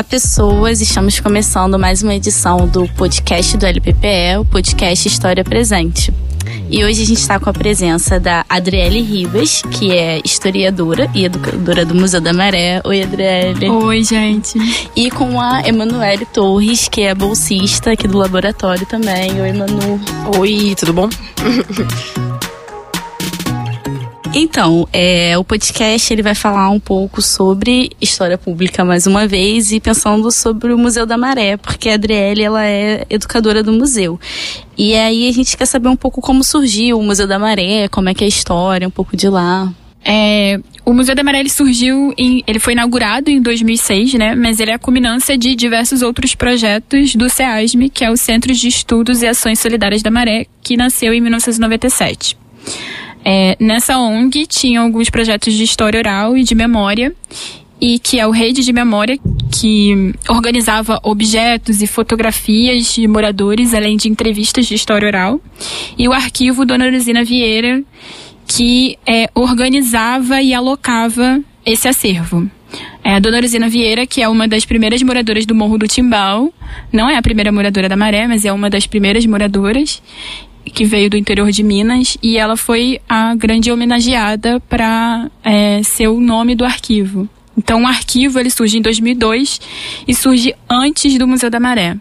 Olá, pessoas! Estamos começando mais uma edição do podcast do LPPE, o podcast História Presente. E hoje a gente está com a presença da Adriele Ribas, que é historiadora e educadora do Museu da Maré. Oi, Adriele. Oi, gente. E com a Emanuele Torres, que é bolsista aqui do laboratório também. Oi, Manu. Oi, tudo bom? Então, é, o podcast ele vai falar um pouco sobre história pública mais uma vez e pensando sobre o Museu da Maré, porque a Adriele ela é educadora do museu. E aí a gente quer saber um pouco como surgiu o Museu da Maré, como é que é a história, um pouco de lá. É, o Museu da Maré surgiu, em, ele foi inaugurado em 2006, né? Mas ele é a culminância de diversos outros projetos do CEASME, que é o Centro de Estudos e Ações Solidárias da Maré, que nasceu em 1997. É, nessa ONG tinha alguns projetos de história oral e de memória, e que é o Rede de Memória, que organizava objetos e fotografias de moradores, além de entrevistas de história oral, e o arquivo Dona Rosina Vieira, que é, organizava e alocava esse acervo. É a Dona Rosina Vieira, que é uma das primeiras moradoras do Morro do Timbal, não é a primeira moradora da Maré, mas é uma das primeiras moradoras, que veio do interior de Minas e ela foi a grande homenageada para é, ser o nome do arquivo. Então o arquivo ele surge em 2002 e surge antes do Museu da Maré.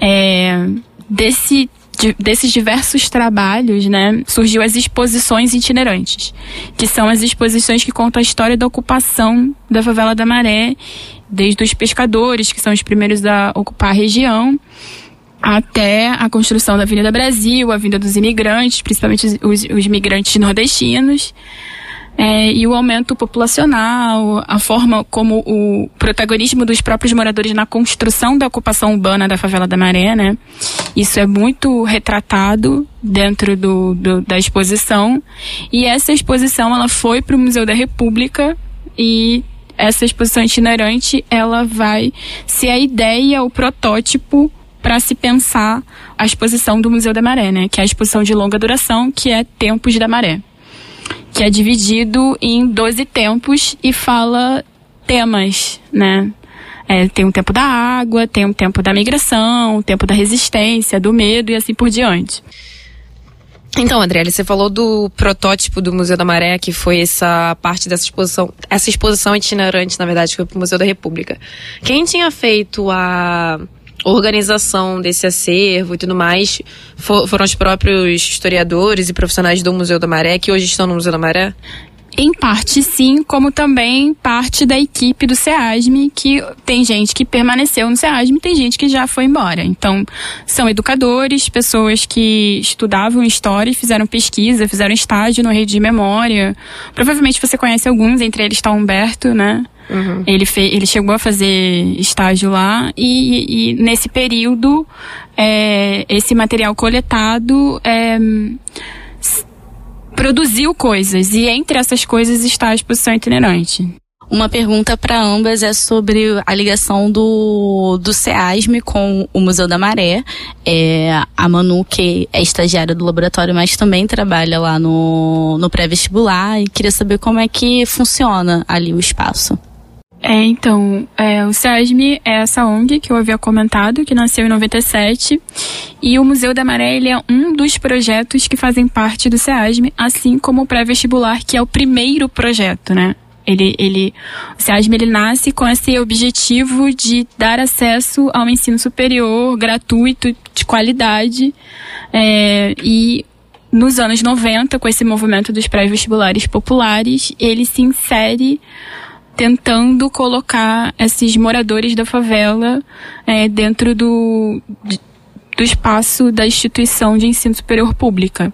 É, desse de, desses diversos trabalhos, né, surgiu as exposições itinerantes, que são as exposições que contam a história da ocupação da favela da Maré, desde os pescadores, que são os primeiros a ocupar a região, até a construção da Avenida Brasil, a vinda dos imigrantes, principalmente os, os imigrantes nordestinos, é, e o aumento populacional, a forma como o protagonismo dos próprios moradores na construção da ocupação urbana da favela da Maré, né? Isso é muito retratado dentro do, do da exposição. E essa exposição ela foi para o Museu da República e essa exposição itinerante ela vai ser a ideia, o protótipo para se pensar a exposição do Museu da Maré, né? Que é a exposição de longa duração, que é Tempos da Maré. Que é dividido em 12 tempos e fala temas, né? É, tem um tempo da água, tem um tempo da migração, o um tempo da resistência, do medo e assim por diante. Então, Adriele, você falou do protótipo do Museu da Maré, que foi essa parte dessa exposição, essa exposição itinerante, na verdade, que foi para o Museu da República. Quem tinha feito a organização desse acervo e tudo mais for, foram os próprios historiadores e profissionais do Museu da Maré, que hoje estão no Museu da Maré? Em parte sim, como também parte da equipe do SEASME, que tem gente que permaneceu no SEASME, tem gente que já foi embora. Então, são educadores, pessoas que estudavam história, fizeram pesquisa, fizeram estágio no Rede de Memória. Provavelmente você conhece alguns, entre eles está Humberto, né? Uhum. Ele, fe, ele chegou a fazer estágio lá e, e nesse período é, esse material coletado é, produziu coisas e entre essas coisas está a exposição itinerante. Uma pergunta para ambas é sobre a ligação do, do SEASME com o Museu da Maré. É, a Manu, que é estagiária do laboratório, mas também trabalha lá no, no pré-vestibular e queria saber como é que funciona ali o espaço. É, então, é, o SESME é essa ONG que eu havia comentado, que nasceu em 97, e o Museu da Maré ele é um dos projetos que fazem parte do SEASME, assim como o pré-vestibular, que é o primeiro projeto, né? Ele, ele, o SEASME ele nasce com esse objetivo de dar acesso ao ensino superior gratuito, de qualidade, é, e nos anos 90, com esse movimento dos pré-vestibulares populares, ele se insere tentando colocar esses moradores da favela é, dentro do, do espaço da instituição de ensino superior pública.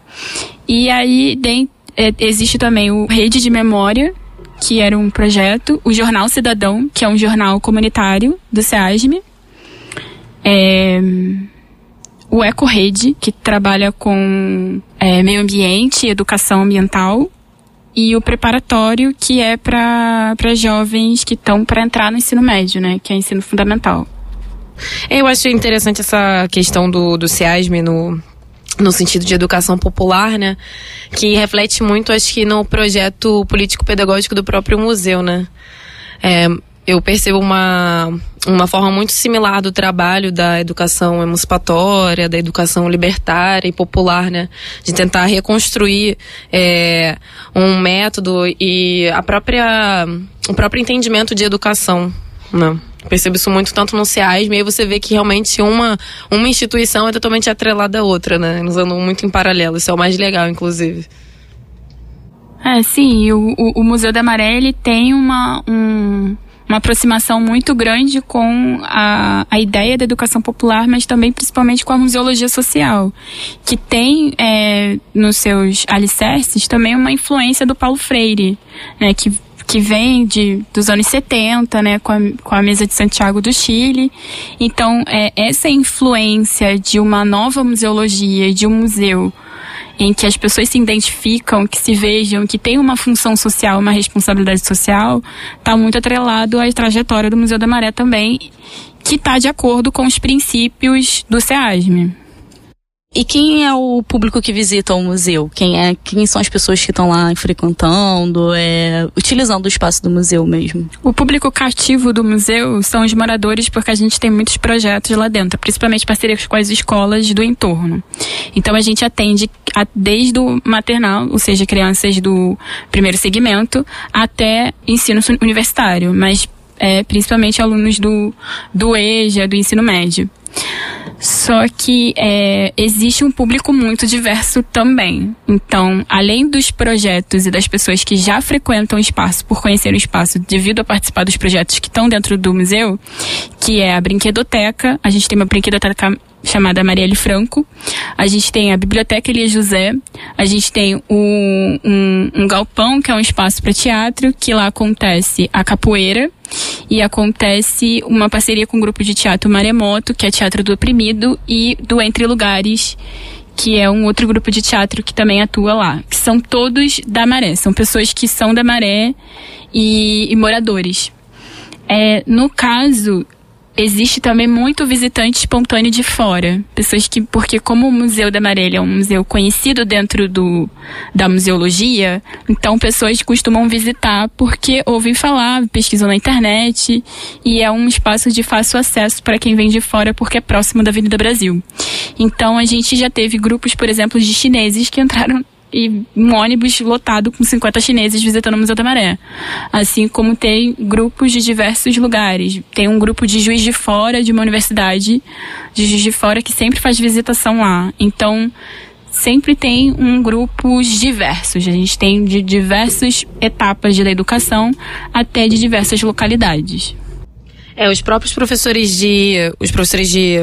E aí tem, é, existe também o Rede de Memória, que era um projeto, o Jornal Cidadão, que é um jornal comunitário do SEASME, é, o Eco Rede, que trabalha com é, meio ambiente e educação ambiental, e o preparatório, que é para jovens que estão para entrar no ensino médio, né? Que é ensino fundamental. Eu acho interessante essa questão do, do SEASME no, no sentido de educação popular, né? Que reflete muito, acho que, no projeto político-pedagógico do próprio museu, né? É, eu percebo uma, uma forma muito similar do trabalho da educação emancipatória, da educação libertária e popular, né? De tentar reconstruir é, um método e a própria, o próprio entendimento de educação, né? Percebo isso muito tanto no SEASM, e aí você vê que realmente uma, uma instituição é totalmente atrelada à outra, né? Nos andam muito em paralelo. Isso é o mais legal, inclusive. É, sim, o, o, o Museu da Maré, ele tem uma, um, uma aproximação muito grande com a, a ideia da educação popular, mas também principalmente com a museologia social, que tem é, nos seus alicerces também uma influência do Paulo Freire, né, que que vem de, dos anos 70, né, com a, com a mesa de Santiago do Chile. Então, é, essa influência de uma nova museologia, de um museu em que as pessoas se identificam, que se vejam, que tem uma função social, uma responsabilidade social, está muito atrelado à trajetória do Museu da Maré também, que está de acordo com os princípios do SEASM. E quem é o público que visita o museu? Quem é? Quem são as pessoas que estão lá frequentando, é, utilizando o espaço do museu mesmo? O público cativo do museu são os moradores, porque a gente tem muitos projetos lá dentro, principalmente parcerias com as escolas do entorno. Então a gente atende a, desde o maternal, ou seja, crianças do primeiro segmento, até ensino universitário, mas é, principalmente alunos do, do EJA, do ensino médio. Só que é, existe um público muito diverso também. Então, além dos projetos e das pessoas que já frequentam o espaço por conhecer o espaço devido a participar dos projetos que estão dentro do museu, que é a brinquedoteca, a gente tem uma brinquedoteca chamada Marielle Franco. A gente tem a Biblioteca Elia José. A gente tem um, um, um galpão, que é um espaço para teatro, que lá acontece a capoeira. E acontece uma parceria com o grupo de teatro Maremoto, que é Teatro do Oprimido, e do Entre Lugares, que é um outro grupo de teatro que também atua lá. Que são todos da Maré. São pessoas que são da Maré e, e moradores. É, no caso, existe também muito visitante espontâneo de fora. Pessoas que, porque como o Museu da Amarela é um museu conhecido dentro do, da museologia, então pessoas costumam visitar porque ouvem falar, pesquisam na internet e é um espaço de fácil acesso para quem vem de fora porque é próximo da Avenida Brasil. Então a gente já teve grupos, por exemplo, de chineses que entraram e um ônibus lotado com 50 chineses visitando o Museu da Maré. Assim como tem grupos de diversos lugares. Tem um grupo de Juiz de Fora, de uma universidade de Juiz de Fora, que sempre faz visitação lá. Então, sempre tem um grupos diversos. A gente tem de diversas etapas da educação até de diversas localidades. É, os próprios professores de. Os professores de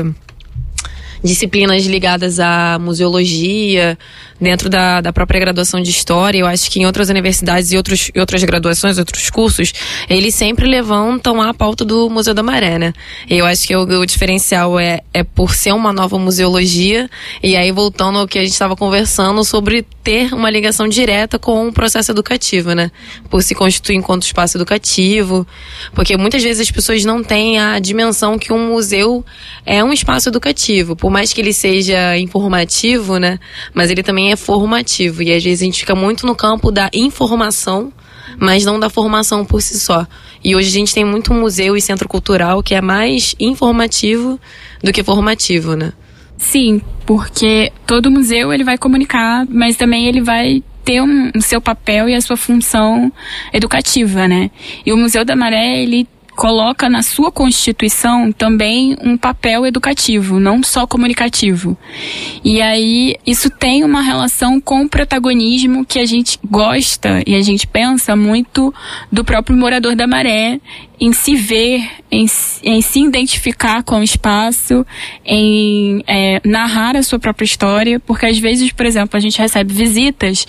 disciplinas ligadas à museologia, dentro da, da própria graduação de História. Eu acho que em outras universidades e outros, e outras graduações, outros cursos, eles sempre levantam a pauta do Museu da Maré, né? Eu acho que o, o diferencial é, é por ser uma nova museologia, e aí voltando ao que a gente estava conversando sobre ter uma ligação direta com o processo educativo, né? Por se constituir enquanto espaço educativo, porque muitas vezes as pessoas não têm a dimensão que um museu é um espaço educativo, por mais que ele seja informativo, né? Mas ele também é formativo. E às vezes a gente fica muito no campo da informação, mas não da formação por si só. E hoje a gente tem muito museu e centro cultural que é mais informativo do que formativo, né? Sim, porque todo museu ele vai comunicar, mas também ele vai ter um, o seu papel e a sua função educativa, né? E o Museu da Maré, ele coloca na sua Constituição também um papel educativo, não só comunicativo. E aí isso tem uma relação com o protagonismo que a gente gosta e a gente pensa muito do próprio morador da maré em se ver, em, em se identificar com o espaço, em é, narrar a sua própria história, porque às vezes, por exemplo, a gente recebe visitas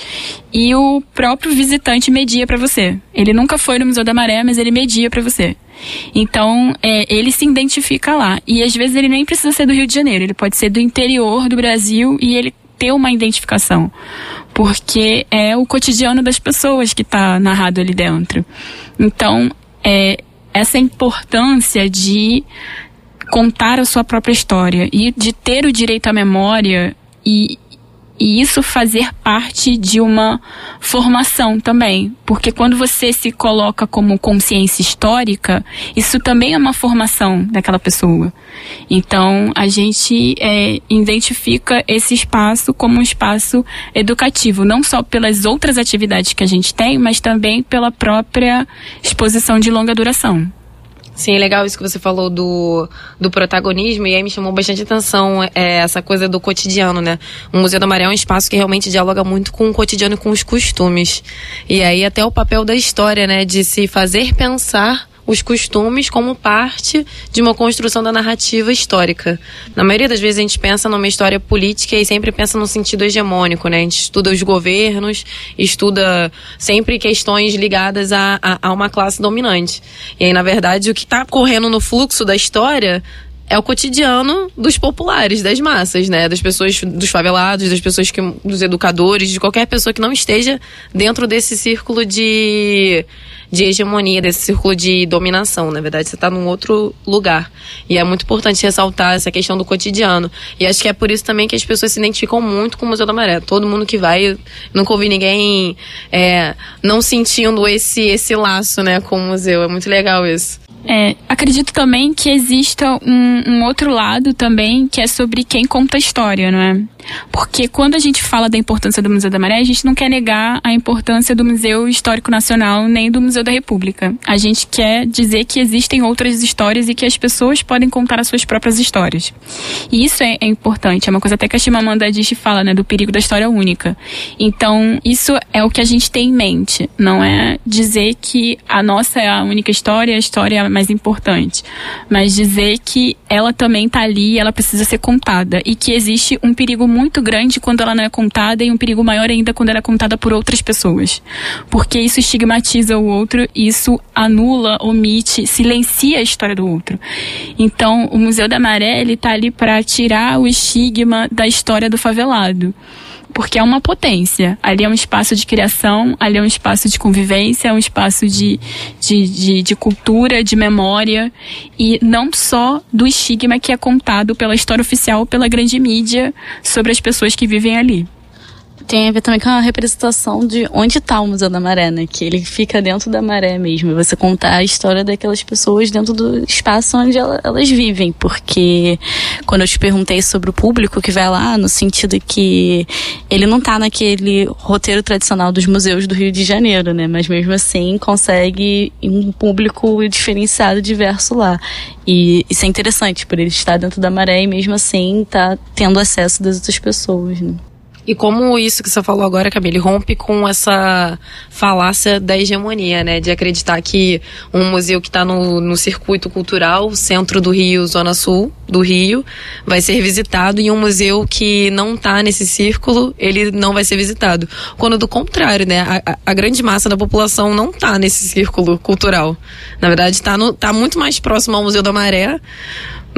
e o próprio visitante media para você. Ele nunca foi no Museu da Maré, mas ele media para você. Então, é, ele se identifica lá. E às vezes ele nem precisa ser do Rio de Janeiro, ele pode ser do interior do Brasil e ele ter uma identificação. Porque é o cotidiano das pessoas que está narrado ali dentro. Então, é, essa importância de contar a sua própria história e de ter o direito à memória e, e isso fazer parte de uma formação também, porque quando você se coloca como consciência histórica, isso também é uma formação daquela pessoa. Então, a gente é, identifica esse espaço como um espaço educativo, não só pelas outras atividades que a gente tem, mas também pela própria exposição de longa duração. Sim, é legal isso que você falou do, do protagonismo, e aí me chamou bastante atenção é, essa coisa do cotidiano, né? O Museu da Maré é um espaço que realmente dialoga muito com o cotidiano e com os costumes. E aí até o papel da história, né? De se fazer pensar os costumes como parte de uma construção da narrativa histórica. Na maioria das vezes a gente pensa numa história política e sempre pensa no sentido hegemônico, né? A gente estuda os governos, estuda sempre questões ligadas a, a, a uma classe dominante. E aí, na verdade, o que está correndo no fluxo da história é o cotidiano dos populares, das massas, né? Das pessoas, dos favelados, das pessoas que. dos educadores, de qualquer pessoa que não esteja dentro desse círculo de, de hegemonia, desse círculo de dominação. Na verdade, você está num outro lugar. E é muito importante ressaltar essa questão do cotidiano. E acho que é por isso também que as pessoas se identificam muito com o Museu da Maré. Todo mundo que vai, nunca ouvi ninguém é, não sentindo esse, esse laço, né, com o museu. É muito legal isso. É, acredito também que exista um, um, outro lado também que é sobre quem conta a história, não é? Porque quando a gente fala da importância do Museu da Maré, a gente não quer negar a importância do Museu Histórico Nacional nem do Museu da República. A gente quer dizer que existem outras histórias e que as pessoas podem contar as suas próprias histórias. E isso é, é importante, é uma coisa até que a Chimamanda Adichie fala, né, do perigo da história única. Então, isso é o que a gente tem em mente, não é dizer que a nossa é a única história, a história é mais importante, mas dizer que ela também está ali ela precisa ser contada e que existe um perigo muito grande quando ela não é contada e um perigo maior ainda quando ela é contada por outras pessoas. Porque isso estigmatiza o outro, isso anula, omite, silencia a história do outro. Então, o Museu da Maré, ele tá ali para tirar o estigma da história do favelado porque é uma potência. Ali é um espaço de criação, ali é um espaço de convivência, é um espaço de, de, de, de, cultura, de memória, e não só do estigma que é contado pela história oficial, pela grande mídia sobre as pessoas que vivem ali tem a ver também com a representação de onde está o Museu da Maré, né? Que ele fica dentro da maré mesmo. Você contar a história daquelas pessoas dentro do espaço onde elas vivem. Porque quando eu te perguntei sobre o público que vai lá, no sentido que ele não está naquele roteiro tradicional dos museus do Rio de Janeiro, né? Mas mesmo assim consegue um público diferenciado, diverso lá. E isso é interessante, por ele estar dentro da maré e mesmo assim tá tendo acesso das outras pessoas, né? E como isso que você falou agora, Camille, rompe com essa falácia da hegemonia, né? De acreditar que um museu que está no, no circuito cultural, centro do Rio, zona sul do Rio, vai ser visitado e um museu que não está nesse círculo, ele não vai ser visitado. Quando do contrário, né? A, a grande massa da população não está nesse círculo cultural. Na verdade, está tá muito mais próximo ao Museu da Maré,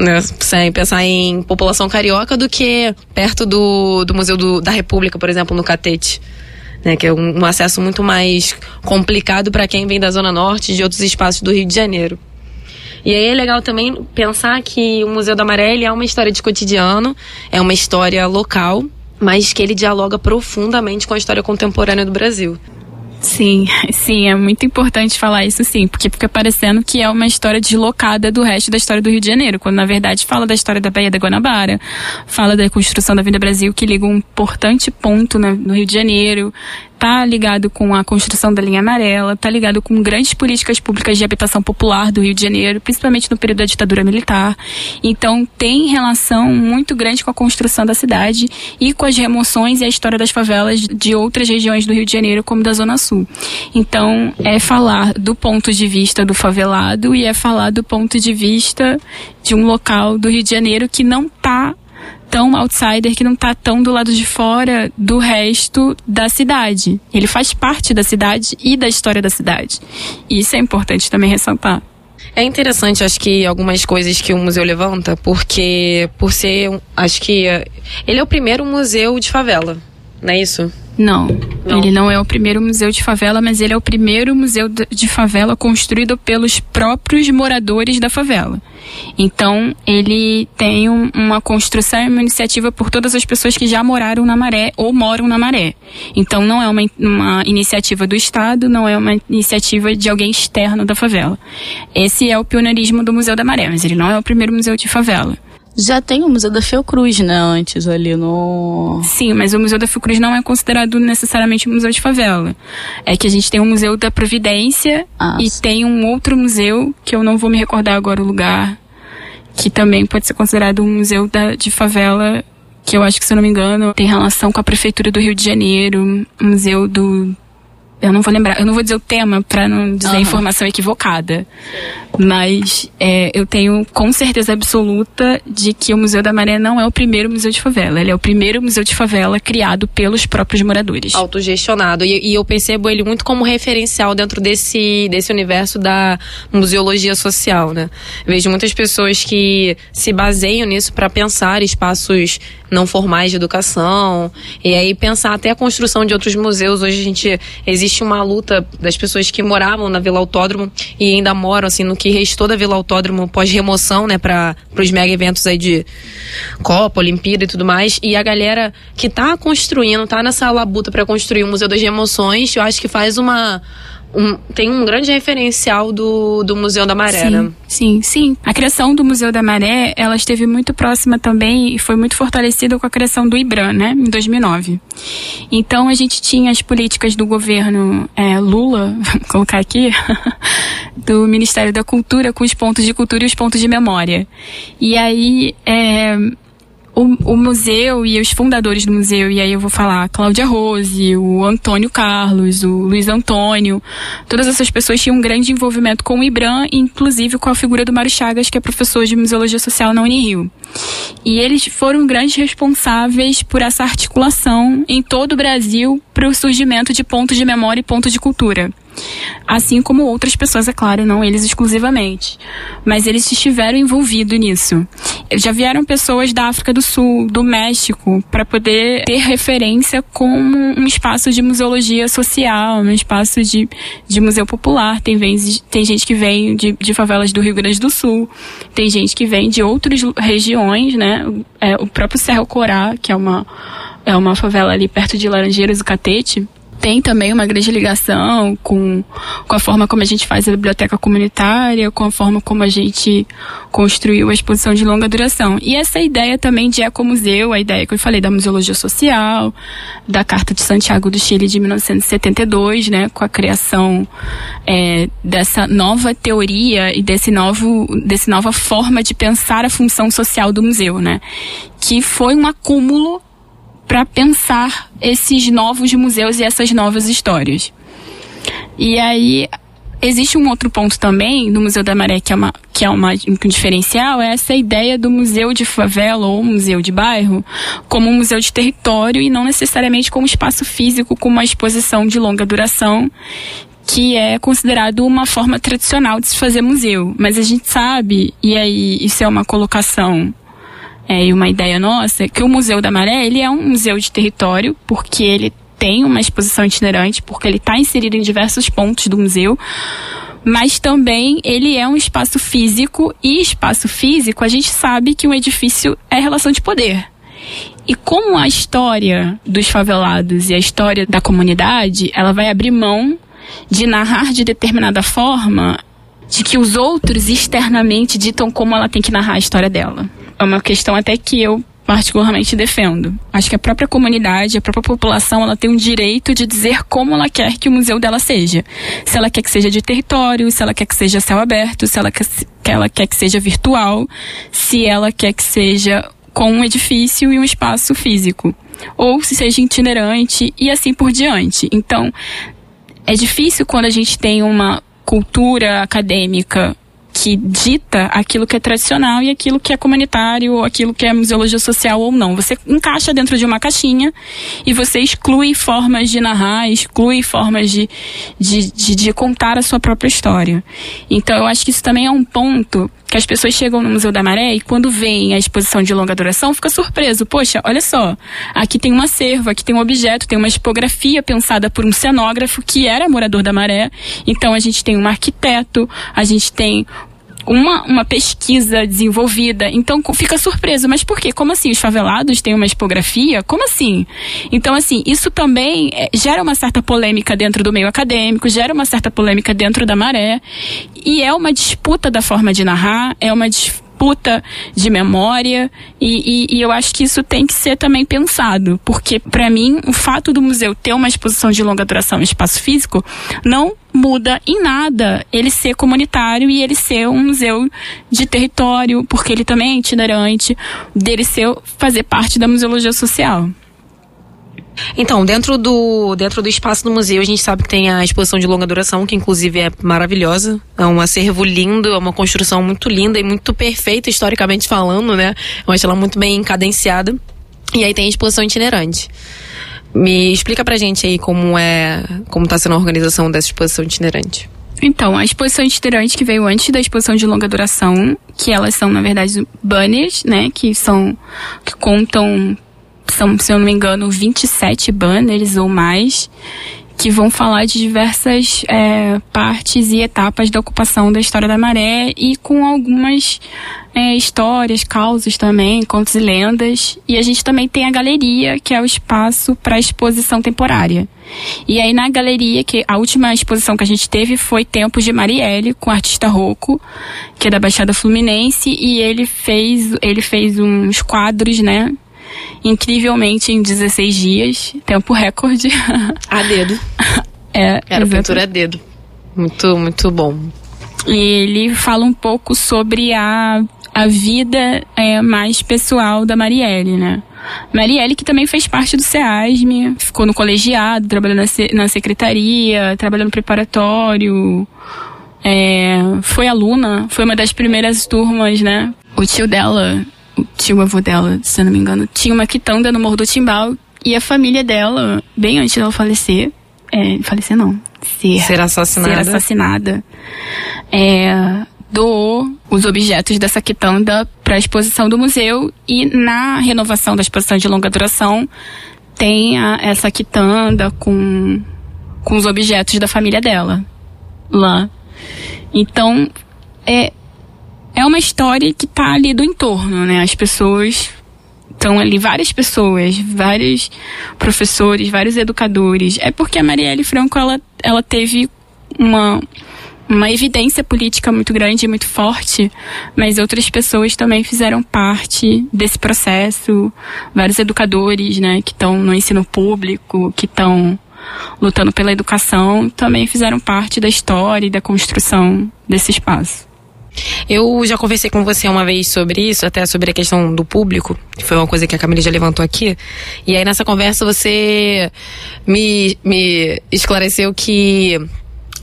né, sem pensar em população carioca do que perto do, do Museu do, da República, por exemplo, no Catete. Né, que é um, um acesso muito mais complicado para quem vem da Zona Norte e de outros espaços do Rio de Janeiro. E aí é legal também pensar que o Museu da Maré é uma história de cotidiano, é uma história local, mas que ele dialoga profundamente com a história contemporânea do Brasil. Sim, sim, é muito importante falar isso sim, porque fica parecendo que é uma história deslocada do resto da história do Rio de Janeiro, quando na verdade fala da história da Baía da Guanabara, fala da construção da Vinda Brasil, que liga um importante ponto no Rio de Janeiro, está ligado com a construção da linha amarela, está ligado com grandes políticas públicas de habitação popular do Rio de Janeiro, principalmente no período da ditadura militar. Então tem relação muito grande com a construção da cidade e com as remoções e a história das favelas de outras regiões do Rio de Janeiro, como da Zona Sul. Então é falar do ponto de vista do favelado e é falar do ponto de vista de um local do Rio de Janeiro que não está tão outsider, que não tá tão do lado de fora do resto da cidade. Ele faz parte da cidade e da história da cidade. E isso é importante também ressaltar. É interessante, acho que algumas coisas que o museu levanta, porque por ser, acho que ele é o primeiro museu de favela não é isso? Não, não, ele não é o primeiro museu de favela, mas ele é o primeiro museu de favela construído pelos próprios moradores da favela. Então, ele tem um, uma construção e uma iniciativa por todas as pessoas que já moraram na Maré ou moram na Maré. Então, não é uma, uma iniciativa do Estado, não é uma iniciativa de alguém externo da favela. Esse é o pioneirismo do Museu da Maré, mas ele não é o primeiro museu de favela. Já tem o Museu da Fiocruz, né, antes ali no... Sim, mas o Museu da Fiocruz não é considerado necessariamente um museu de favela. É que a gente tem o Museu da Providência ah, e sim. tem um outro museu, que eu não vou me recordar agora o lugar, que também pode ser considerado um museu da, de favela, que eu acho que, se eu não me engano, tem relação com a Prefeitura do Rio de Janeiro, Museu do eu não vou lembrar, eu não vou dizer o tema para não dizer uhum. informação equivocada. Mas é, eu tenho com certeza absoluta de que o Museu da Maré não é o primeiro museu de favela. Ele é o primeiro museu de favela criado pelos próprios moradores. Autogestionado. E, e eu percebo ele muito como referencial dentro desse, desse universo da museologia social, né? Vejo muitas pessoas que se baseiam nisso para pensar espaços não formais de educação e aí pensar até a construção de outros museus. Hoje a gente existe uma luta das pessoas que moravam na Vila Autódromo e ainda moram assim no que restou da Vila Autódromo pós remoção, né, para os mega eventos aí de Copa, Olimpíada e tudo mais. E a galera que tá construindo, tá nessa labuta para construir o Museu das Emoções, eu acho que faz uma um, tem um grande referencial do, do Museu da Maré, sim, né? Sim, sim. A criação do Museu da Maré, ela esteve muito próxima também e foi muito fortalecida com a criação do IBRAM, né? Em 2009. Então a gente tinha as políticas do governo é, Lula, vamos colocar aqui, do Ministério da Cultura com os pontos de cultura e os pontos de memória. E aí, é, o, o, museu e os fundadores do museu, e aí eu vou falar Cláudia Rose, o Antônio Carlos, o Luiz Antônio, todas essas pessoas tinham um grande envolvimento com o IBRAM, inclusive com a figura do Mário Chagas, que é professor de Museologia Social na Unirio. E eles foram grandes responsáveis por essa articulação em todo o Brasil para o surgimento de pontos de memória e pontos de cultura assim como outras pessoas, é claro, não eles exclusivamente. Mas eles estiveram envolvidos nisso. Já vieram pessoas da África do Sul, do México, para poder ter referência como um espaço de museologia social, um espaço de, de museu popular. Tem, vezes, tem gente que vem de, de favelas do Rio Grande do Sul, tem gente que vem de outras regiões, né? É, o próprio Cerro Corá, que é uma, é uma favela ali perto de Laranjeiras e Catete, tem também uma grande ligação com, com a forma como a gente faz a biblioteca comunitária, com a forma como a gente construiu a exposição de longa duração. E essa ideia também de ecomuseu, a ideia que eu falei da museologia social, da Carta de Santiago do Chile de 1972, né, com a criação é, dessa nova teoria e desse novo, desse nova forma de pensar a função social do museu, né, que foi um acúmulo para pensar esses novos museus e essas novas histórias. E aí existe um outro ponto também no Museu da Maré que é, uma, que é uma, um diferencial, é essa ideia do museu de favela ou museu de bairro como um museu de território e não necessariamente como espaço físico com uma exposição de longa duração que é considerado uma forma tradicional de se fazer museu. Mas a gente sabe, e aí isso é uma colocação é, e uma ideia nossa, que o Museu da Maré, ele é um museu de território, porque ele tem uma exposição itinerante, porque ele está inserido em diversos pontos do museu, mas também ele é um espaço físico, e espaço físico, a gente sabe que um edifício é relação de poder. E como a história dos favelados e a história da comunidade, ela vai abrir mão de narrar de determinada forma de que os outros externamente ditam como ela tem que narrar a história dela. É uma questão até que eu particularmente defendo. Acho que a própria comunidade, a própria população, ela tem um direito de dizer como ela quer que o museu dela seja. Se ela quer que seja de território, se ela quer que seja céu aberto, se ela quer, que ela quer que seja virtual, se ela quer que seja com um edifício e um espaço físico, ou se seja itinerante e assim por diante. Então, é difícil quando a gente tem uma cultura acadêmica que dita aquilo que é tradicional e aquilo que é comunitário, ou aquilo que é museologia social ou não. Você encaixa dentro de uma caixinha e você exclui formas de narrar, exclui formas de, de, de, de contar a sua própria história. Então eu acho que isso também é um ponto que as pessoas chegam no Museu da Maré e quando veem a exposição de longa duração fica surpreso. Poxa, olha só, aqui tem um acervo, aqui tem um objeto, tem uma tipografia pensada por um cenógrafo que era morador da Maré. Então a gente tem um arquiteto, a gente tem uma, uma pesquisa desenvolvida. Então fica surpreso. Mas por quê? Como assim? Os favelados têm uma expografia? Como assim? Então, assim, isso também é, gera uma certa polêmica dentro do meio acadêmico, gera uma certa polêmica dentro da maré. E é uma disputa da forma de narrar, é uma disputa disputa de memória e, e, e, eu acho que isso tem que ser também pensado, porque para mim o fato do museu ter uma exposição de longa duração em espaço físico não muda em nada ele ser comunitário e ele ser um museu de território, porque ele também é itinerante, dele ser fazer parte da museologia social. Então, dentro do, dentro do espaço do museu, a gente sabe que tem a exposição de longa duração, que inclusive é maravilhosa. É um acervo lindo, é uma construção muito linda e muito perfeita, historicamente falando, né? Eu acho ela muito bem cadenciada. E aí tem a exposição itinerante. Me explica pra gente aí como é, como tá sendo a organização dessa exposição itinerante. Então, a exposição itinerante que veio antes da exposição de longa duração, que elas são, na verdade, banners, né? Que são, que contam são, se eu não me engano, 27 banners ou mais que vão falar de diversas é, partes e etapas da ocupação da história da maré e com algumas é, histórias, causas também, contos e lendas. E a gente também tem a galeria, que é o espaço para exposição temporária. E aí na galeria, que a última exposição que a gente teve foi Tempos de Marielle, com o artista Rocco, que é da Baixada Fluminense, e ele fez, ele fez uns quadros, né, incrivelmente em 16 dias, tempo recorde. A dedo. é, Era pintura a dedo. Muito, muito bom. E ele fala um pouco sobre a, a vida é, mais pessoal da Marielle, né? Marielle, que também fez parte do SEASM, ficou no colegiado, trabalhou na, na secretaria, trabalhou no preparatório, é, foi aluna, foi uma das primeiras turmas, né? O tio dela o tio avô dela, se eu não me engano, tinha uma quitanda no Morro do Timbal e a família dela, bem antes dela falecer, é, falecer não, ser, ser assassinada, ser assassinada é, doou os objetos dessa quitanda para a exposição do museu e na renovação da exposição de longa duração tem a, essa quitanda com, com os objetos da família dela lá. Então, é, é uma história que tá ali do entorno, né? As pessoas estão ali, várias pessoas, vários professores, vários educadores. É porque a Marielle Franco, ela, ela teve uma, uma evidência política muito grande, muito forte, mas outras pessoas também fizeram parte desse processo. Vários educadores, né, que estão no ensino público, que estão lutando pela educação, também fizeram parte da história e da construção desse espaço. Eu já conversei com você uma vez sobre isso, até sobre a questão do público, que foi uma coisa que a Camila já levantou aqui. E aí nessa conversa você me, me esclareceu que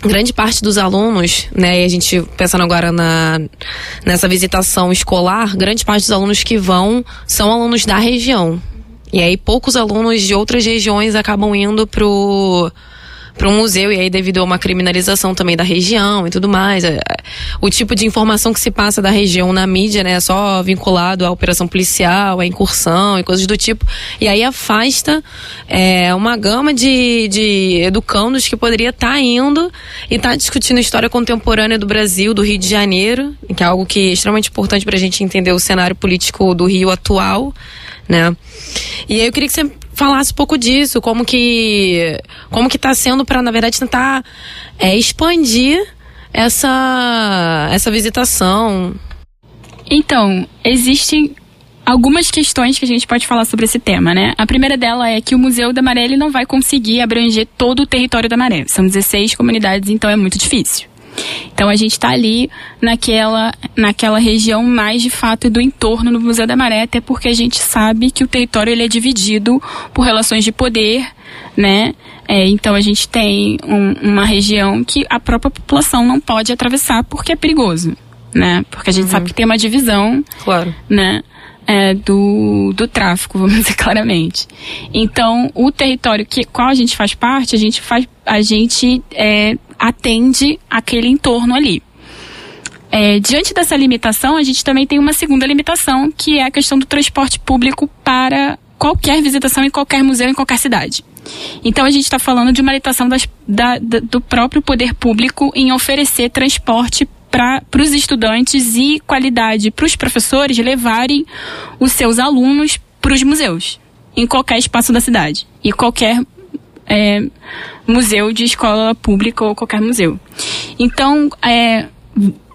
grande parte dos alunos, né, e a gente pensando agora na, nessa visitação escolar, grande parte dos alunos que vão são alunos da região. E aí poucos alunos de outras regiões acabam indo pro para um museu, e aí devido a uma criminalização também da região e tudo mais, é, o tipo de informação que se passa da região na mídia, né, é só vinculado à operação policial, à incursão e coisas do tipo, e aí afasta é, uma gama de, de educandos que poderia estar tá indo e estar tá discutindo história contemporânea do Brasil, do Rio de Janeiro, que é algo que é extremamente importante para a gente entender o cenário político do Rio atual, né? E aí eu queria que você falasse um pouco disso, como que como que está sendo para na verdade tentar é, expandir essa essa visitação. Então, existem algumas questões que a gente pode falar sobre esse tema, né? A primeira dela é que o Museu da Maré ele não vai conseguir abranger todo o território da Maré. São 16 comunidades, então é muito difícil. Então a gente está ali naquela, naquela região mais de fato do entorno do Museu da Maré, até porque a gente sabe que o território ele é dividido por relações de poder, né? É, então a gente tem um, uma região que a própria população não pode atravessar porque é perigoso. né? Porque a gente Uhum. sabe que tem uma divisão, Claro. né? é, do, do tráfico, vamos dizer claramente. Então, o território que qual a gente faz parte, a gente faz, a gente é, atende aquele entorno ali. É, diante dessa limitação, a gente também tem uma segunda limitação, que é a questão do transporte público para qualquer visitação em qualquer museu, em qualquer cidade. Então, a gente está falando de uma limitação das- da- da- do próprio poder público em oferecer transporte para os estudantes e qualidade para os professores levarem os seus alunos para os museus, em qualquer espaço da cidade. E qualquer é, museu de escola pública ou qualquer museu. Então, é,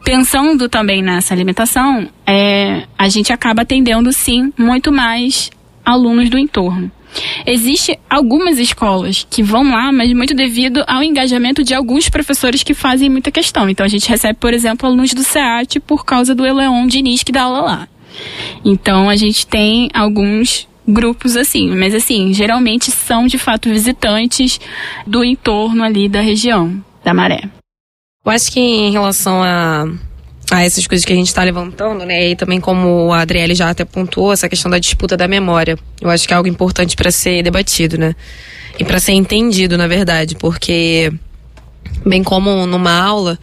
pensando também nessa limitação, é, a gente acaba atendendo sim muito mais alunos do entorno. Existem algumas escolas que vão lá, mas muito devido ao engajamento de alguns professores que fazem muita questão. Então a gente recebe, por exemplo, alunos do SEAT por causa do Eleon Diniz que dá aula lá. Então a gente tem alguns grupos assim, mas assim, geralmente são de fato visitantes do entorno ali da região da Maré. Eu acho que em relação a, a essas coisas que a gente está levantando, né, e também como a Adriele já até pontuou, essa questão da disputa da memória, eu acho que é algo importante para ser debatido, né? E para ser entendido, na verdade, porque, bem como numa aula,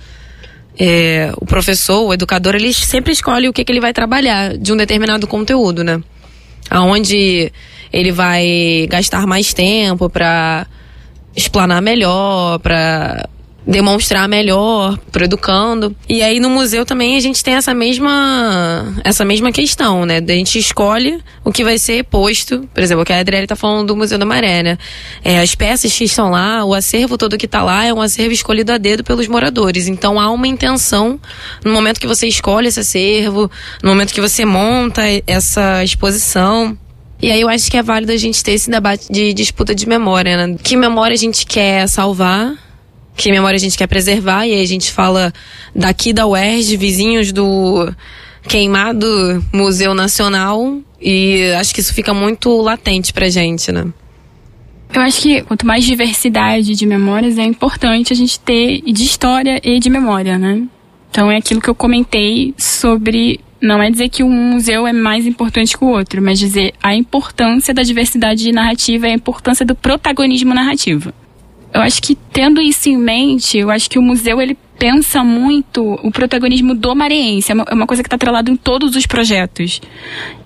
é, o professor, o educador, ele sempre escolhe o que, que ele vai trabalhar de um determinado conteúdo, né? Aonde ele vai gastar mais tempo para explanar melhor, para demonstrar melhor pro educando. E aí no museu também a gente tem essa mesma essa mesma questão, né? A gente escolhe o que vai ser posto, por exemplo, que a Adriele tá falando do Museu da Maré, né? É, as peças que estão lá, o acervo todo que tá lá é um acervo escolhido a dedo pelos moradores. Então há uma intenção no momento que você escolhe esse acervo, no momento que você monta essa exposição. E aí eu acho que é válido a gente ter esse debate de disputa de memória, né? Que memória a gente quer salvar, que memória a gente quer preservar, e aí a gente fala daqui da UERJ, vizinhos do queimado Museu Nacional, e acho que isso fica muito latente pra gente, né? Eu acho que quanto mais diversidade de memórias é importante a gente ter de história e de memória, né? Então é aquilo que eu comentei sobre não é dizer que um museu é mais importante que o outro, mas dizer a importância da diversidade de narrativa e a importância do protagonismo narrativo. Eu acho que tendo isso em mente, eu acho que o museu ele pensa muito o protagonismo do mareense. É uma, é uma coisa que está atrelada em todos os projetos.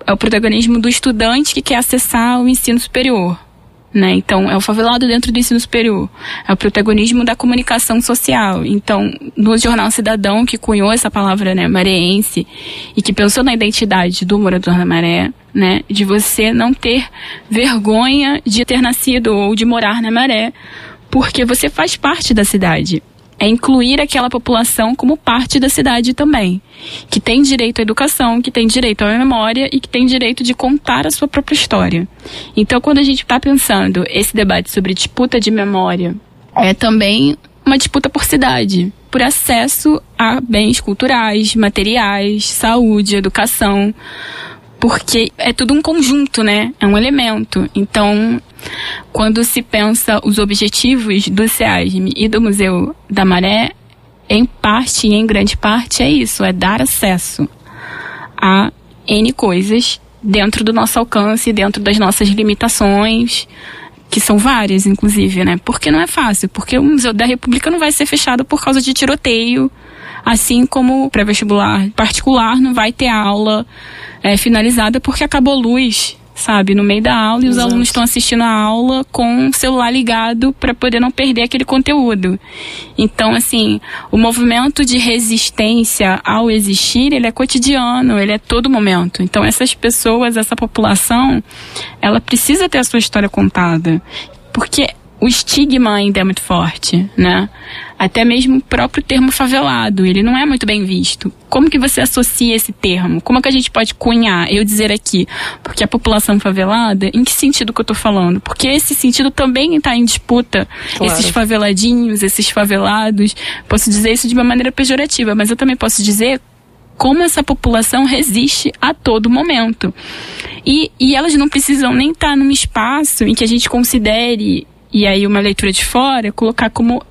É o protagonismo do estudante que quer acessar o ensino superior. Né? Então, é o favelado dentro do ensino superior. É o protagonismo da comunicação social. Então, no Jornal Cidadão, que cunhou essa palavra, né, mareense, e que pensou na identidade do morador da maré, né, de você não ter vergonha de ter nascido ou de morar na maré, porque você faz parte da cidade. É incluir aquela população como parte da cidade também, que tem direito à educação, que tem direito à memória e que tem direito de contar a sua própria história. Então, quando a gente está pensando esse debate sobre disputa de memória, é também uma disputa por cidade, por acesso a bens culturais, materiais, saúde, educação, porque é tudo um conjunto, né? É um elemento. Então, quando se pensa os objetivos do SEASM e do Museu da Maré, em parte e em grande parte é isso, é dar acesso a N coisas dentro do nosso alcance, dentro das nossas limitações, que são várias, inclusive, né? Porque não é fácil, porque o Museu da República não vai ser fechado por causa de tiroteio, assim como o pré-vestibular particular não vai ter aula é, finalizada porque acabou luz, sabe, no meio da aula e os Exato. alunos estão assistindo a aula com o celular ligado para poder não perder aquele conteúdo. Então, assim, o movimento de resistência ao existir, ele é cotidiano, ele é todo momento. Então, essas pessoas, essa população, ela precisa ter a sua história contada, porque o estigma ainda é muito forte, né? Até mesmo o próprio termo favelado, ele não é muito bem visto. Como que você associa esse termo? Como é que a gente pode cunhar, eu dizer aqui, porque a população favelada, em que sentido que eu tô falando? Porque esse sentido também está em disputa. Claro. Esses faveladinhos, esses favelados, posso dizer isso de uma maneira pejorativa, mas eu também posso dizer como essa população resiste a todo momento. E, e elas não precisam nem estar num espaço em que a gente considere, e aí uma leitura de fora, colocar como,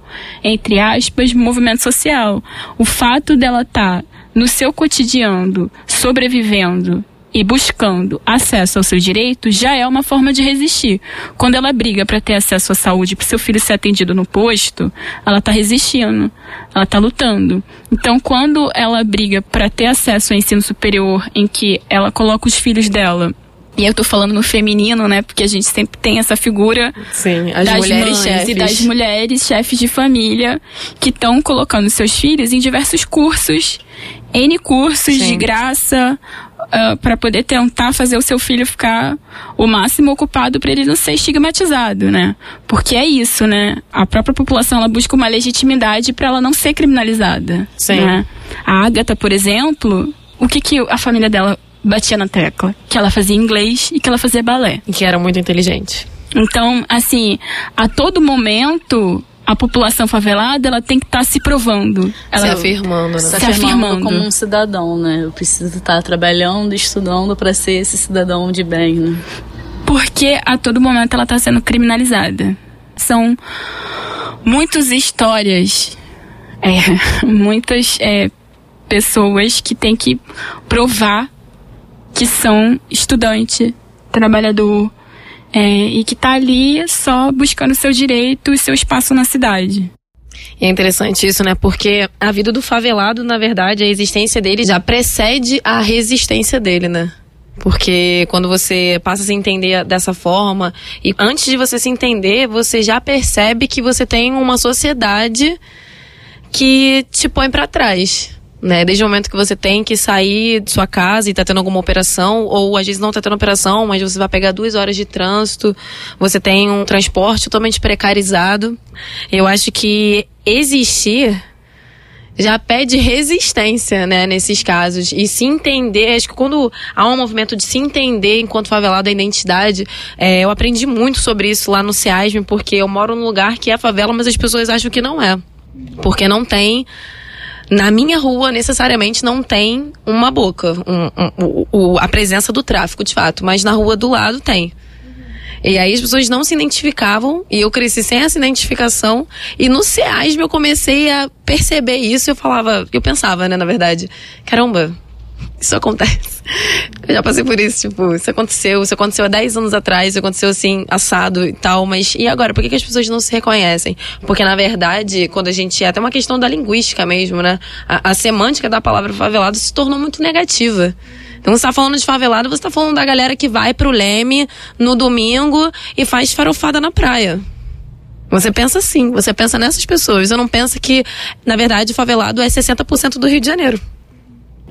entre aspas, movimento social. O fato dela estar no seu cotidiano, sobrevivendo e buscando acesso ao seu direito já é uma forma de resistir. Quando ela briga para ter acesso à saúde, para seu filho ser atendido no posto, ela está resistindo, ela está lutando. Então, quando ela briga para ter acesso ao ensino superior, em que ela coloca os filhos dela e eu tô falando no feminino, né? Porque a gente sempre tem essa figura Sim, as das mulheres mães chefes. e das mulheres chefes de família que estão colocando seus filhos em diversos cursos, N cursos Sim. de graça, para poder tentar fazer o seu filho ficar o máximo ocupado para ele não ser estigmatizado, né? Porque é isso, né? A própria população ela busca uma legitimidade para ela não ser criminalizada. Sim. né? A Agatha, por exemplo, o que, que a família dela batia na tecla? Que ela fazia inglês e que ela fazia balé. E que era muito inteligente. Então, assim, a todo momento, a população favelada, ela tem que estar se provando. Ela se afirmando, né? se, Se afirmando, afirmando. como um cidadão, né? Eu preciso estar trabalhando, estudando para ser esse cidadão de bem, né? Porque a todo momento ela está sendo criminalizada. São muitas histórias, é, muitas é, pessoas que têm que provar que são estudante, trabalhador, é, e que tá ali só buscando seu direito e seu espaço na cidade. É interessante isso, né? Porque a vida do favelado, na verdade, a existência dele já precede a resistência dele, né? Porque quando você passa a se entender dessa forma, e antes de você se entender, você já percebe que você tem uma sociedade que te põe pra trás. Né? Desde o momento que você tem que sair de sua casa e tá tendo alguma operação, ou às vezes não tá tendo operação, mas você vai pegar duas horas de trânsito, você tem um transporte totalmente precarizado. Eu acho que existir já pede resistência, né, nesses casos. E se entender, acho que quando há um movimento de se entender enquanto favelado a identidade, é, eu aprendi muito sobre isso lá no SEASM, porque eu moro num lugar que é favela, mas as pessoas acham que não é. Porque não tem. Na minha rua, necessariamente, não tem uma boca, um- um- o- a presença do tráfico, de fato. Mas na rua do lado tem. E aí as pessoas não se identificavam e eu cresci sem essa identificação. E no SEASM eu comecei a perceber isso. Eu falava, eu pensava, né, na verdade, caramba, isso acontece. Eu já passei por isso, tipo, isso aconteceu, isso aconteceu há 10 anos atrás, isso aconteceu assim, assado e tal, mas e agora? Por que, que as pessoas não se reconhecem? Porque, na verdade, quando a gente. É até uma questão da linguística mesmo, né? A, a semântica da palavra favelado se tornou muito negativa. Então, você tá falando de favelado, você tá falando da galera que vai pro Leme no domingo e faz farofada na praia. Você pensa assim, você pensa nessas pessoas. Você não pensa que, na verdade, favelado é 60% do Rio de Janeiro.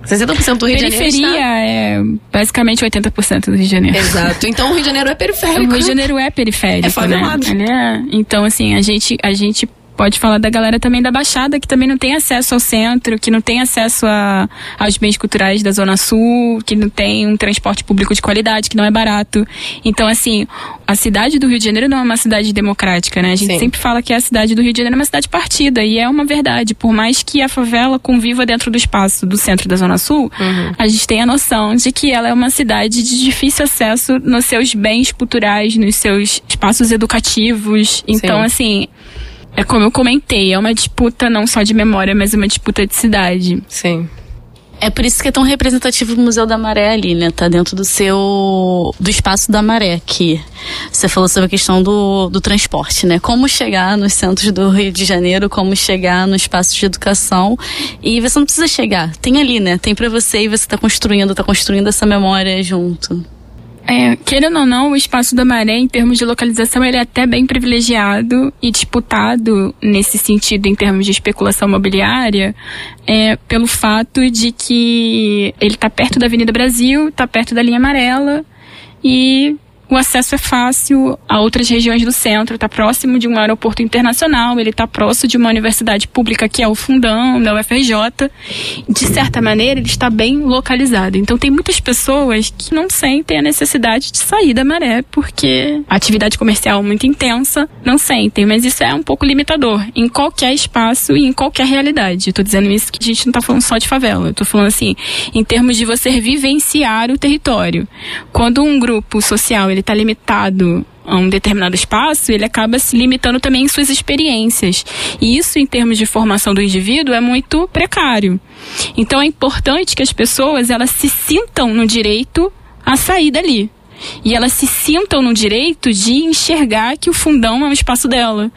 60% do Rio de Janeiro. Periferia está- é basicamente 80% do Rio de Janeiro. Exato. Então o Rio de Janeiro é periférico. O Rio de Janeiro é periférico, É favelado. né? É. Então, assim, a gente, a gente pode falar da galera também da Baixada, que também não tem acesso ao centro, que não tem acesso a, aos bens culturais da Zona Sul, que não tem um transporte público de qualidade, que não é barato. Então, assim, a cidade do Rio de Janeiro não é uma cidade democrática, né? A gente Sim. sempre fala que a cidade do Rio de Janeiro é uma cidade partida, e é uma verdade. Por mais que a favela conviva dentro do espaço do centro da Zona Sul, a gente tem a noção de que ela é uma cidade de difícil acesso nos seus bens culturais, nos seus espaços educativos. Então, assim, é como eu comentei, é uma disputa não só de memória, mas uma disputa de cidade. Sim. É por isso que é tão representativo o Museu da Maré ali, né? Tá dentro do seu. do espaço da Maré, que você falou sobre a questão do, do transporte, né? Como chegar nos centros do Rio de Janeiro, como chegar no espaço de educação. E você não precisa chegar, tem ali, né? Tem pra você e você tá construindo, tá construindo essa memória junto. É, querendo ou não, o espaço da maré, em termos de localização, ele é até bem privilegiado e disputado nesse sentido, em termos de especulação imobiliária, é, pelo fato de que ele está perto da Avenida Brasil, está perto da linha amarela e o acesso é fácil a outras regiões do centro, está próximo de um aeroporto internacional, ele está próximo de uma universidade pública que é o Fundão, da UFRJ. De certa maneira, ele está bem localizado. Então, tem muitas pessoas que não sentem a necessidade de sair da maré, porque a atividade comercial é muito intensa, não sentem, mas isso é um pouco limitador em qualquer espaço e em qualquer realidade. Tô dizendo isso que a gente não tá falando só de favela, tô falando assim, em termos de você vivenciar o território. Quando um grupo social ele está limitado a um determinado espaço, ele acaba se limitando também em suas experiências. E isso, em termos de formação do indivíduo, é muito precário. Então é importante que as pessoas elas se sintam no direito a sair dali. E elas se sintam no direito de enxergar que o fundão é um espaço dela,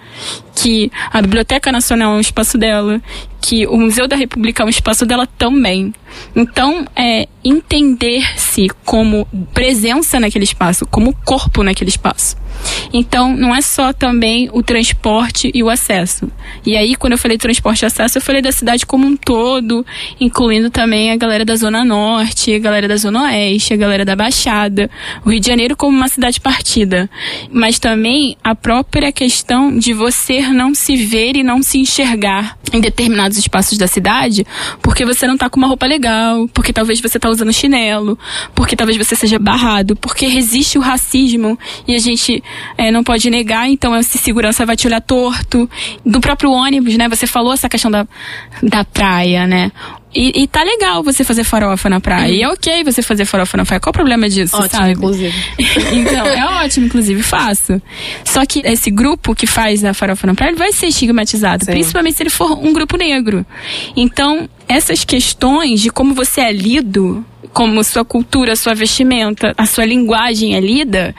que a Biblioteca Nacional é um espaço dela, que o Museu da República é um espaço dela também. Então, é entender-se como presença naquele espaço, como corpo naquele espaço. Então, não é só também o transporte e o acesso. E aí, quando eu falei transporte e acesso, eu falei da cidade como um todo, incluindo também a galera da Zona Norte, a galera da Zona Oeste, a galera da Baixada, o Rio de Janeiro como uma cidade partida. Mas também a própria questão de você não se ver e não se enxergar em determinados espaços da cidade, porque você não tá com uma roupa legal, porque talvez você tá usando chinelo, porque talvez você seja barrado, porque resiste o racismo e a gente é, não pode negar, então esse segurança vai te olhar torto. Do próprio ônibus, né? Você falou essa questão da, da praia, né? E, e, tá legal você fazer farofa na praia. E é ok você fazer farofa na praia. Qual o problema disso, ótimo, sabe? inclusive. então, é ótimo, inclusive, faço. Só que esse grupo que faz a farofa na praia, ele vai ser estigmatizado. Sim. Principalmente se ele for um grupo negro. Então, essas questões de como você é lido, como sua cultura, sua vestimenta, a sua linguagem é lida,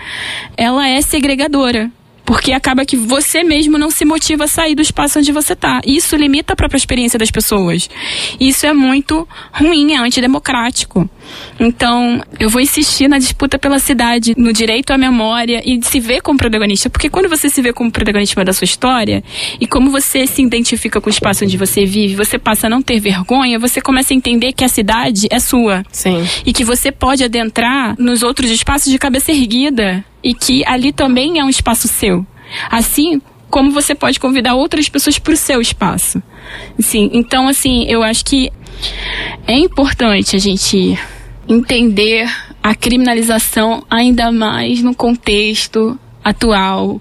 ela é segregadora. Porque acaba que você mesmo não se motiva a sair do espaço onde você está. Isso limita a própria experiência das pessoas. Isso é muito ruim, é antidemocrático. Então, eu vou insistir na disputa pela cidade, no direito à memória e de se ver como protagonista. Porque quando você se vê como protagonista da sua história e como você se identifica com o espaço onde você vive, você passa a não ter vergonha, você começa a entender que a cidade é sua. Sim. E que você pode adentrar nos outros espaços de cabeça erguida e que ali também é um espaço seu. Assim como você pode convidar outras pessoas para o seu espaço. Sim, então assim, eu acho que é importante a gente entender a criminalização ainda mais no contexto atual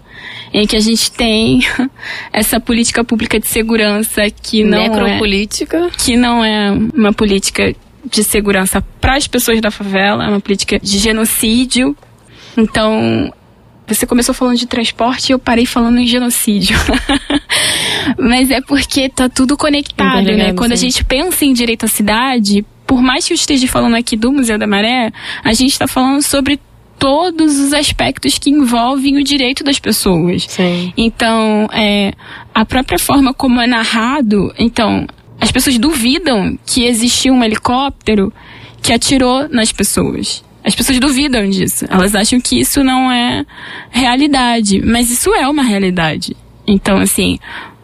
em que a gente tem essa política pública de segurança que não é necropolítica, é, que não é uma política de segurança para as pessoas da favela, é uma política de genocídio então, você começou falando de transporte e eu parei falando em genocídio. Mas é porque tá tudo conectado, né? Quando sim. a gente pensa em direito à cidade, por mais que eu esteja falando aqui do Museu da Maré, a gente está falando sobre todos os aspectos que envolvem o direito das pessoas. Sim. Então, é, a própria forma como é narrado, então, as pessoas duvidam que existiu um helicóptero que atirou nas pessoas. As pessoas duvidam disso. Elas acham que isso não é realidade. Mas isso é uma realidade. Então, assim,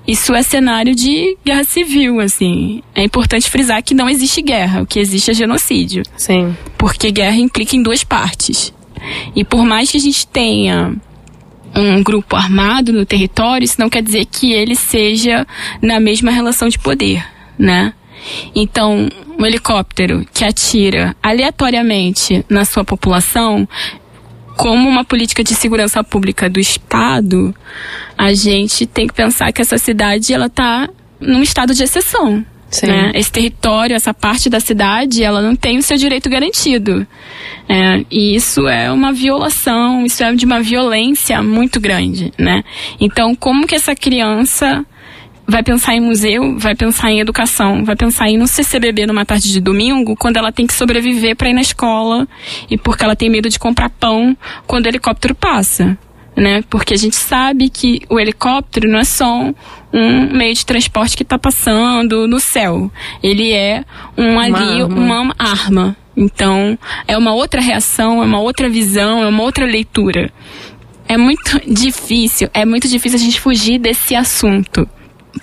isso é cenário de guerra civil, assim. É importante frisar que não existe guerra. O que existe é genocídio. Sim. Porque guerra implica em duas partes. E por mais que a gente tenha um grupo armado no território, isso não quer dizer que ele seja na mesma relação de poder, né? Então, um helicóptero que atira aleatoriamente na sua população, como uma política de segurança pública do Estado, a gente tem que pensar que essa cidade ela está num estado de exceção. Né? Esse território, essa parte da cidade, ela não tem o seu direito garantido. É, e isso é uma violação, isso é de uma violência muito grande, né? Então, como que essa criança vai pensar em museu, vai pensar em educação, vai pensar em no CCBB numa tarde de domingo, quando ela tem que sobreviver para ir na escola e porque ela tem medo de comprar pão quando o helicóptero passa. Né? Porque a gente sabe que o helicóptero não é só um meio de transporte que está passando no céu. Ele é um uma ali, arma. uma arma. Então, é uma outra reação, é uma outra visão, é uma outra leitura. É muito difícil, é muito difícil a gente fugir desse assunto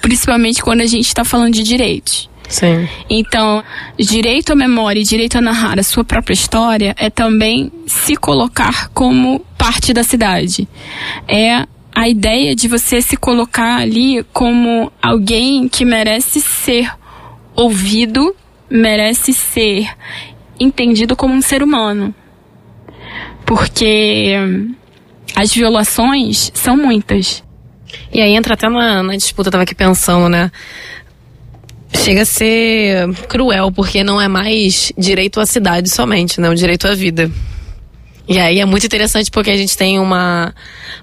principalmente quando a gente está falando de direitos. Sim. Então, direito à memória e direito a narrar a sua própria história é também se colocar como parte da cidade. É a ideia de você se colocar ali como alguém que merece ser ouvido, merece ser entendido como um ser humano. Porque as violações são muitas. E aí entra até na, na disputa, eu tava aqui pensando, né? Chega a ser cruel, porque não é mais direito à cidade somente, né? O direito à vida. E aí é muito interessante porque a gente tem uma,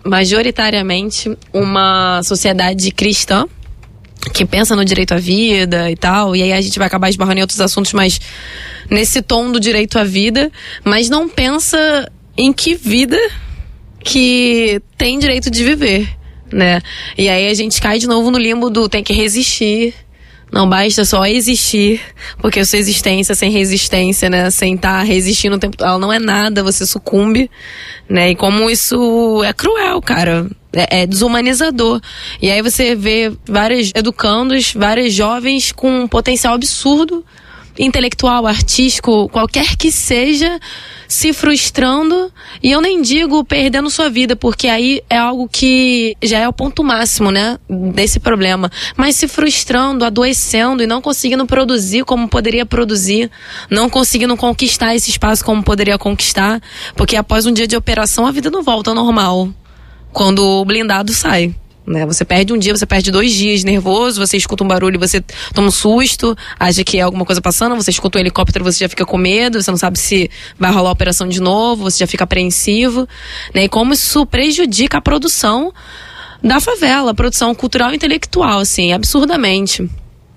majoritariamente, uma sociedade cristã que pensa no direito à vida e tal, e aí a gente vai acabar esbarrando em outros assuntos, mas nesse tom do direito à vida, mas não pensa em que vida que tem direito de viver, né? E aí a gente cai de novo no limbo do tem que resistir, não basta só existir, porque a sua existência sem resistência, né? Sem estar tá resistindo o tempo ela não é nada, você sucumbe, né? E como isso é cruel, cara. É, é desumanizador. E aí você vê vários educandos, vários jovens com um potencial absurdo intelectual, artístico, qualquer que seja, se frustrando. E eu nem digo perdendo sua vida, porque aí é algo que já é o ponto máximo, né? Desse problema. Mas se frustrando, adoecendo e não conseguindo produzir como poderia produzir, não conseguindo conquistar esse espaço como poderia conquistar, porque após um dia de operação a vida não volta ao normal. Quando o blindado sai. Né? Você perde um dia, você perde dois dias nervoso, você escuta um barulho, você toma um susto, acha que é alguma coisa passando, você escuta um helicóptero, você já fica com medo, você não sabe se vai rolar a operação de novo, você já fica apreensivo, né? E como isso prejudica a produção da favela, a produção cultural e intelectual, assim, absurdamente.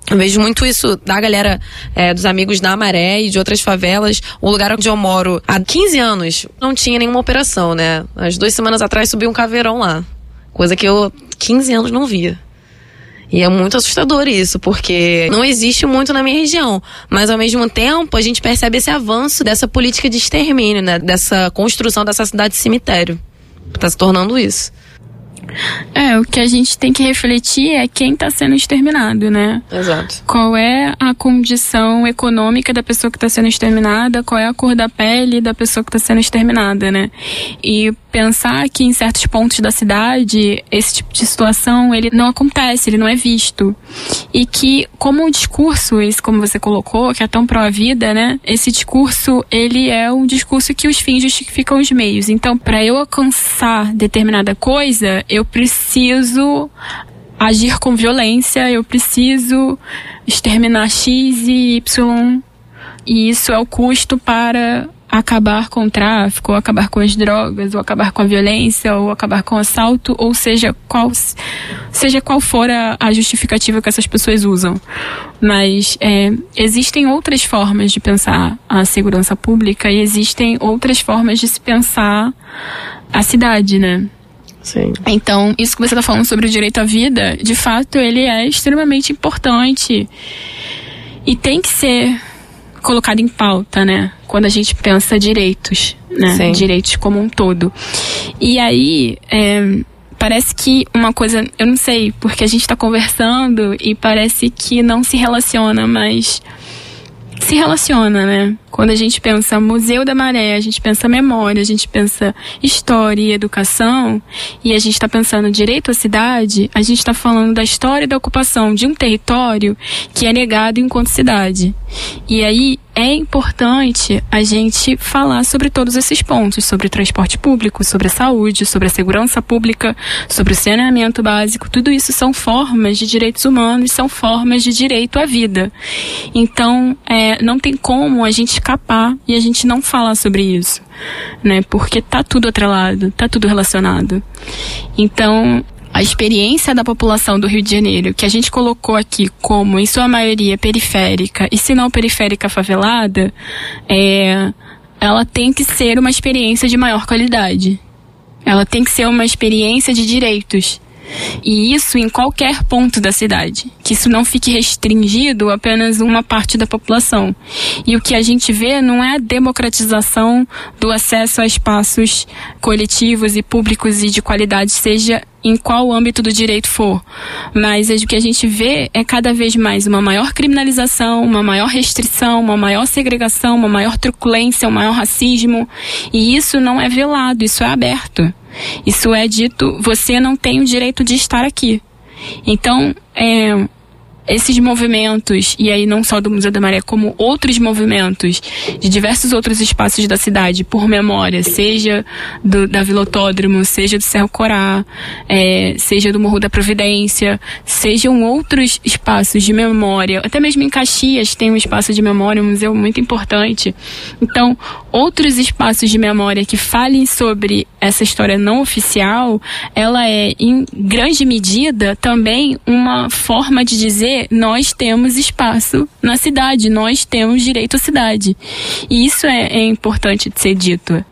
Eu vejo muito isso da galera, é, dos amigos da Maré e de outras favelas. O lugar onde eu moro há 15 anos não tinha nenhuma operação, né? As duas semanas atrás subiu um caveirão lá. Coisa que eu 15 anos não via. E é muito assustador isso, porque não existe muito na minha região. Mas ao mesmo tempo, a gente percebe esse avanço dessa política de extermínio, né? Dessa construção dessa cidade cemitério. Tá se tornando isso. É, o que a gente tem que refletir é quem está sendo exterminado, né? Exato. Qual é a condição econômica da pessoa que está sendo exterminada, qual é a cor da pele da pessoa que está sendo exterminada, né? E pensar que em certos pontos da cidade esse tipo de situação ele não acontece, ele não é visto. E que como o discurso, esse como você colocou, que é tão pró-vida, né? Esse discurso, ele é um discurso que os fins justificam os meios. Então, para eu alcançar determinada coisa, eu preciso agir com violência, eu preciso exterminar X e Y. E isso é o custo para acabar com o tráfico, ou acabar com as drogas, ou acabar com a violência, ou acabar com o assalto, ou seja qual, seja qual for a, a justificativa que essas pessoas usam. Mas é, existem outras formas de pensar a segurança pública e existem outras formas de se pensar a cidade, né? Sim. Então, isso que você está falando sobre o direito à vida, de fato, ele é extremamente importante. E tem que ser colocado em pauta, né? Quando a gente pensa direitos, né? Sim. Direitos como um todo. E aí, é, parece que uma coisa, eu não sei, porque a gente está conversando e parece que não se relaciona, mas se relaciona, né? Quando a gente pensa Museu da Maré, a gente pensa memória, a gente pensa história e educação, e a gente está pensando direito à cidade, a gente está falando da história da ocupação de um território que é negado enquanto cidade. E aí é importante a gente falar sobre todos esses pontos, sobre o transporte público, sobre a saúde, sobre a segurança pública, sobre o saneamento básico. Tudo isso são formas de direitos humanos, são formas de direito à vida. Então, é, não tem como a gente escapar e a gente não falar sobre isso, né? Porque tá tudo atrelado, tá tudo relacionado. Então, a experiência da população do Rio de Janeiro, que a gente colocou aqui como, em sua maioria, periférica e se não periférica favelada, é, ela tem que ser uma experiência de maior qualidade. Ela tem que ser uma experiência de direitos. E isso em qualquer ponto da cidade. Que isso não fique restringido a apenas uma parte da população. E o que a gente vê não é a democratização do acesso a espaços coletivos e públicos e de qualidade, seja em qual âmbito do direito for. Mas o que a gente vê é cada vez mais uma maior criminalização, uma maior restrição, uma maior segregação, uma maior truculência, um maior racismo. E isso não é velado, isso é aberto. Isso é dito, você não tem o direito de estar aqui. Então, é, esses movimentos, e aí não só do Museu da Maré, como outros movimentos de diversos outros espaços da cidade por memória, seja do, da Vila Autódromo, seja do Cerro Corá, é, seja do Morro da Providência, sejam outros espaços de memória, até mesmo em Caxias tem um espaço de memória, um museu muito importante. Então, outros espaços de memória que falem sobre essa história não oficial, ela é, em grande medida, também uma forma de dizer nós temos espaço na cidade, nós temos direito à cidade. E isso é, é importante de ser dito.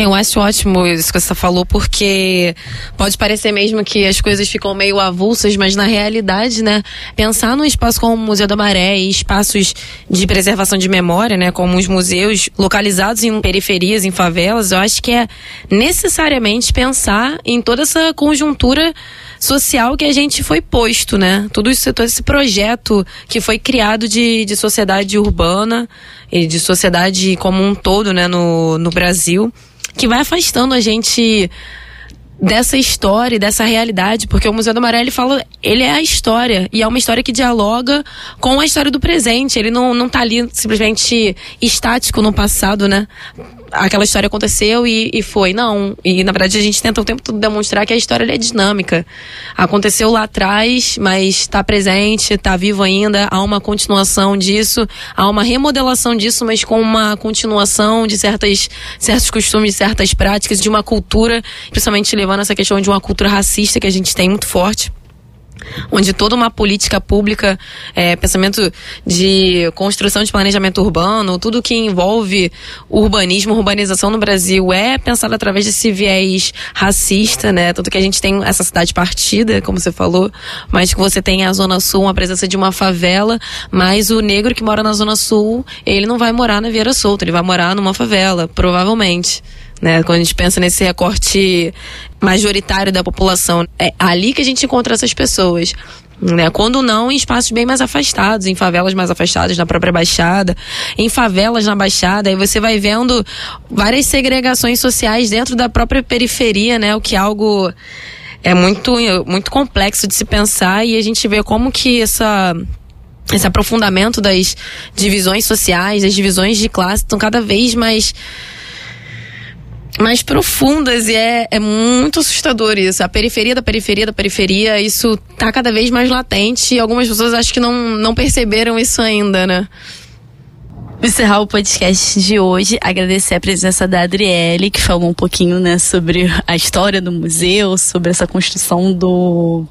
Eu acho ótimo isso que você falou, porque pode parecer mesmo que as coisas ficam meio avulsas, mas na realidade, né, pensar num espaço como o Museu da Maré e espaços de preservação de memória, né, como os museus localizados em periferias, em favelas, eu acho que é necessariamente pensar em toda essa conjuntura social que a gente foi posto, né? Tudo isso, todo esse projeto que foi criado de, de sociedade urbana e de sociedade como um todo, né, no, no Brasil que vai afastando a gente dessa história, dessa realidade, porque o Museu do Amarelo ele fala, ele é a história e é uma história que dialoga com a história do presente. Ele não não tá ali simplesmente estático no passado, né? Aquela história aconteceu e, e foi. Não. E na verdade a gente tenta o tempo todo demonstrar que a história é dinâmica. Aconteceu lá atrás, mas está presente, está vivo ainda. Há uma continuação disso, há uma remodelação disso, mas com uma continuação de certas, certos costumes, certas práticas, de uma cultura, principalmente levando essa questão de uma cultura racista que a gente tem muito forte onde toda uma política pública, é, pensamento de construção de planejamento urbano, tudo que envolve urbanismo, urbanização no Brasil é pensado através desse viés racista, né? Tanto que a gente tem essa cidade partida, como você falou, mas que você tem a Zona Sul, a presença de uma favela, mas o negro que mora na Zona Sul, ele não vai morar na Vieira Solta, ele vai morar numa favela, provavelmente. Né? Quando a gente pensa nesse recorte majoritário da população, é ali que a gente encontra essas pessoas. Né? Quando não, em espaços bem mais afastados, em favelas mais afastadas, na própria Baixada, em favelas na Baixada, aí você vai vendo várias segregações sociais dentro da própria periferia, né? O que é algo é muito, muito complexo de se pensar e a gente vê como que essa esse aprofundamento das divisões sociais, das divisões de classe estão cada vez mais mais profundas e é, é muito assustador isso. A periferia da periferia da periferia, isso tá cada vez mais latente e algumas pessoas acho que não, não perceberam isso ainda, né? encerrar o podcast de hoje, agradecer a presença da Adriele, que falou um pouquinho, né, sobre a história do museu, sobre essa construção do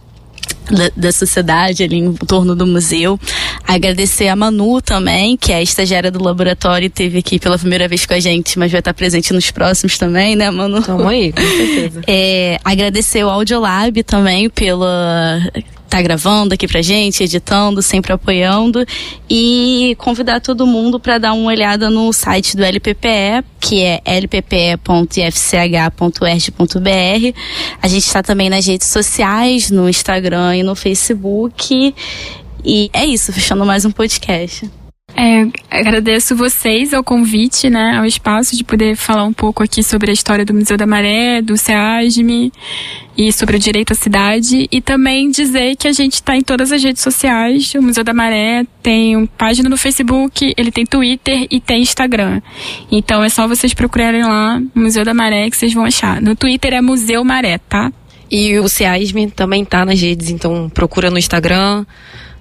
da, da, sociedade ali em torno do museu. Agradecer a Manu também, que é a estagiária do laboratório, teve aqui pela primeira vez com a gente, mas vai estar presente nos próximos também, né, Manu? Tamo aí, com certeza. É, agradecer o Audiolab também pela tá gravando aqui pra gente, editando, sempre apoiando e convidar todo mundo para dar uma olhada no site do LPPE, que é lppe.ifch.erg.br. A gente está também nas redes sociais, no Instagram e no Facebook. E é isso, fechando mais um podcast. É, agradeço vocês ao convite, né, ao espaço de poder falar um pouco aqui sobre a história do Museu da Maré, do SEASME e sobre o direito à cidade e também dizer que a gente está em todas as redes sociais. O Museu da Maré tem uma página no Facebook, ele tem Twitter e tem Instagram. Então é só vocês procurarem lá Museu da Maré que vocês vão achar. No Twitter é Museu Maré, tá? E o SEASME também tá nas redes, então procura no Instagram,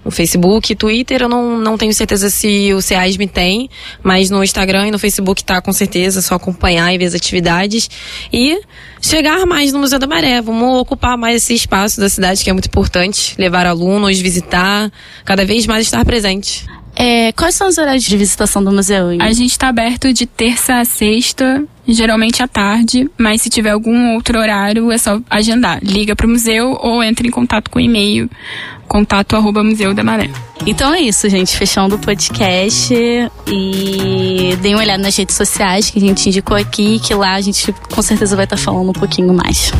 no Facebook, Twitter eu não, não tenho certeza se o CEASME tem, mas no Instagram e no Facebook tá com certeza, é só acompanhar e ver as atividades e chegar mais no Museu da Maré, vamos ocupar mais esse espaço da cidade que é muito importante, levar alunos, visitar, cada vez mais estar presente. É, quais são os horários de visitação do museu? A gente está aberto de terça a sexta, geralmente à tarde, mas se tiver algum outro horário é só agendar. Liga para o museu ou entre em contato com o e-mail contato arroba Museu da Maré. Então é isso, gente. Fechando o podcast e deem uma olhada nas redes sociais que a gente indicou aqui, que lá a gente com certeza vai estar falando um pouquinho mais.